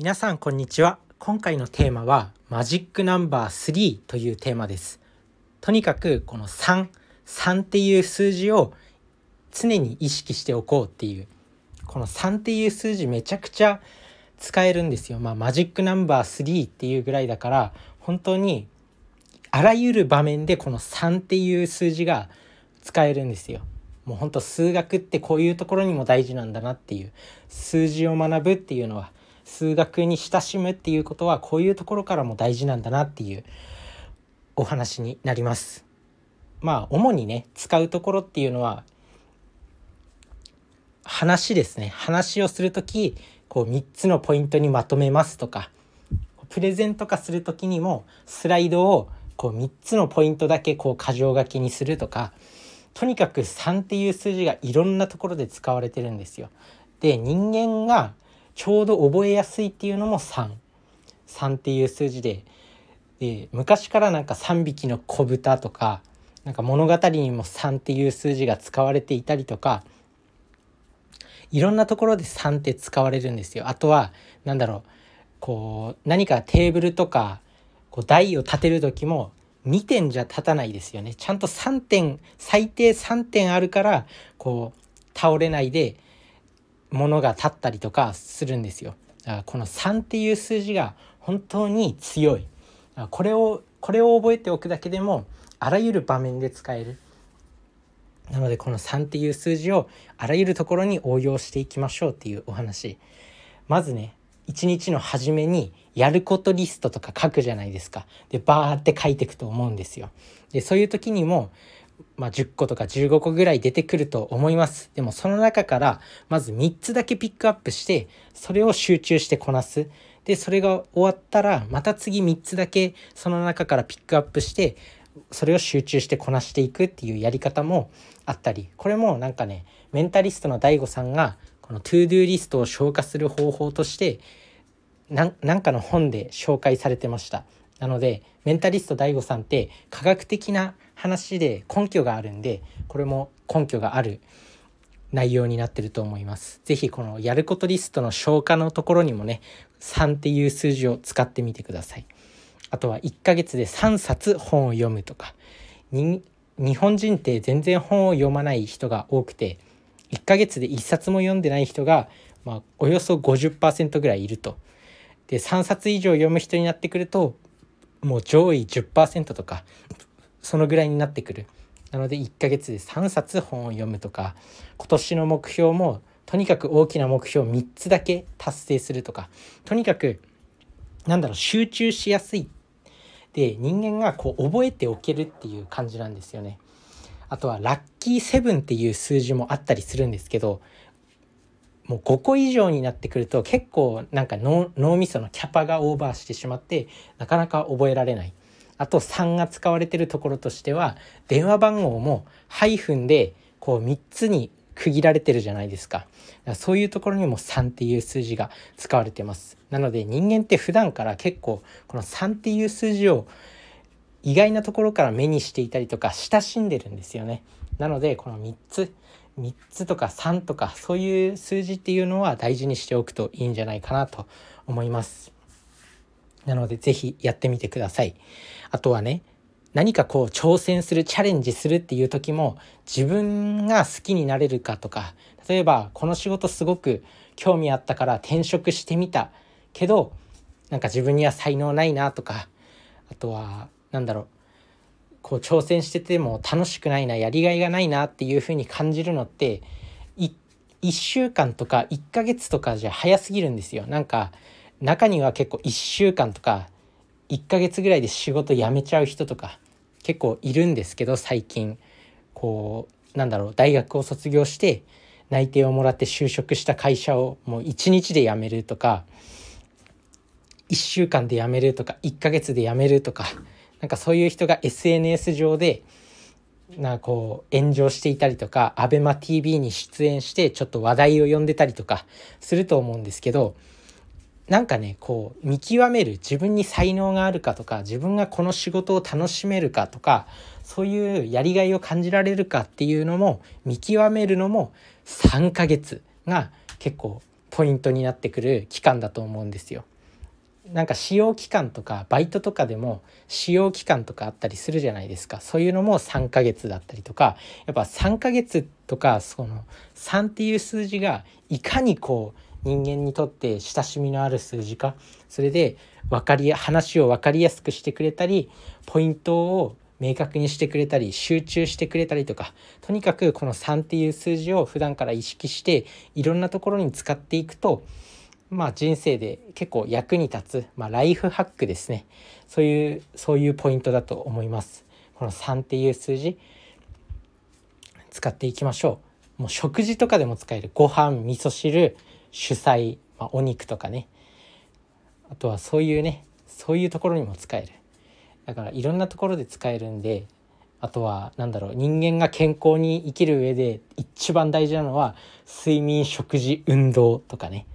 皆さんこんにちは。今回のテーマはマジックナンバー3というテーマです。とにかくこの33っていう数字を常に意識しておこうっていう。この3っていう数字めちゃくちゃ使えるんですよ。まあマジックナンバー3っていうぐらいだから本当にあらゆる場面でこの3っていう数字が使えるんですよ。もうほんと数学ってこういうところにも大事なんだなっていう。数字を学ぶっていうのは数学に親しむっていうことはこういうところからも大事なんだなっていうお話になります。まあ主にね使うところっていうのは話ですね話をする時こう3つのポイントにまとめますとかプレゼント化する時にもスライドをこう3つのポイントだけこう箇条書きにするとかとにかく3っていう数字がいろんなところで使われてるんですよ。で人間がちょうど覚えやすいっていうのも33っていう数字でで昔からなんか3匹の子豚とかなんか物語にも3っていう数字が使われていたりとかいろんなところで3って使われるんですよ。あとは何だろうこう何かテーブルとかこう台を立てる時も2点じゃ立たないですよね。ちゃんと3点最低3点あるからこう倒れないで物が立ったりとかするんですよ。だからこの3っていう数字が本当に強い。これをこれを覚えておくだけでもあらゆる場面で使える。なのでこの3っていう数字をあらゆるところに応用していきましょうっていうお話。まずね一日の初めにやることリストとか書くじゃないですか。でバーって書いていくと思うんですよ。でそういう時にもまあ、10個とか15個ぐらい出てくると思います。でもその中からまず3つだけピックアップしてそれを集中してこなす。でそれが終わったらまた次3つだけその中からピックアップしてそれを集中してこなしていくっていうやり方もあったりこれもなんかねメンタリストの DAIGO さんがこの ToDo リストを消化する方法としてなんかの本で紹介されてました。なのでメンタリスト DAIGO さんって科学的な話で根拠があるんでこれも根拠がある内容になってると思います。是非このやることリストの消化のところにもね3っていう数字を使ってみてください。あとは1ヶ月で3冊本を読むとか日本人って全然本を読まない人が多くて1ヶ月で1冊も読んでない人が、まあ、およそ50%ぐらいいると。で3冊以上読む人になってくるともう上位10%とかそのぐらいになってくる。なので1ヶ月で3冊本を読むとか今年の目標もとにかく大きな目標3つだけ達成するとかとにかくなんだろう集中しやすいで人間がこう覚えておけるっていう感じなんですよね。あとはラッキーセブンっていう数字もあったりするんですけどもう5個以上になってくると結構なんか脳みそのキャパがオーバーしてしまってなかなか覚えられない。あと3が使われてるところとしては電話番号もハイフンでこう3つに区切られてるじゃないですか。かそういうところにも3っていう数字が使われてます。なので人間って普段から結構この3っていう数字を意外なところから目にしていたりとか親しんでるんですよね。なのでこの3つ3つとか3とかそういう数字っていうのは大事にしておくといいんじゃないかなと思いますなので是非やってみてください。あとはね何かこう挑戦するチャレンジするっていう時も自分が好きになれるかとか例えばこの仕事すごく興味あったから転職してみたけどなんか自分には才能ないなとかあとは何だろうこう挑戦してても楽しくないなやりがいがないなっていうふうに感じるのって1週間とか1ヶ月とかじゃ早すぎるんですよ。なんか中には結構1週間とか1ヶ月ぐらいで仕事辞めちゃう人とか結構いるんですけど最近こうなんだろう大学を卒業して内定をもらって就職した会社をもう1日で辞めるとか1週間で辞めるとか1ヶ月で辞めるとかなんかそういう人が SNS 上でなんかこう炎上していたりとか ABEMATV に出演してちょっと話題を呼んでたりとかすると思うんですけどなんかねこう見極める自分に才能があるかとか自分がこの仕事を楽しめるかとかそういうやりがいを感じられるかっていうのも見極めるのも3ヶ月が結構ポイントになってくる期間だと思うんですよ。なんか使用期間とかバイトとかでも使用期間とかあったりするじゃないですか。そういうのも3ヶ月だったりとかやっぱ3ヶ月とかその3っていう数字がいかにこう人間にとって親しみのある数字かそれで分かり話を分かりやすくしてくれたりポイントを明確にしてくれたり集中してくれたりとかとにかくこの3っていう数字を普段から意識していろんなところに使っていくとまあ人生で結構役に立つ、まあ、ライフハックですね。そういうそういうポイントだと思います。この3っていう数字使っていきましょう。もう食事とかでも使える。ご飯味噌汁主菜、まあ、お肉とかね。あとはそういうねそういうところにも使える。だからいろんなところで使えるんであとは何だろう人間が健康に生きる上で一番大事なのは睡眠食事運動とかね。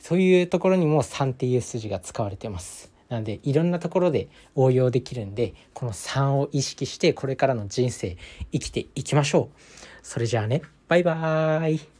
そういうところにも3っていう数字が使われてます。なのでいろんなところで応用できるんでこの3を意識してこれからの人生生きていきましょう。それじゃあね。バイバーイ。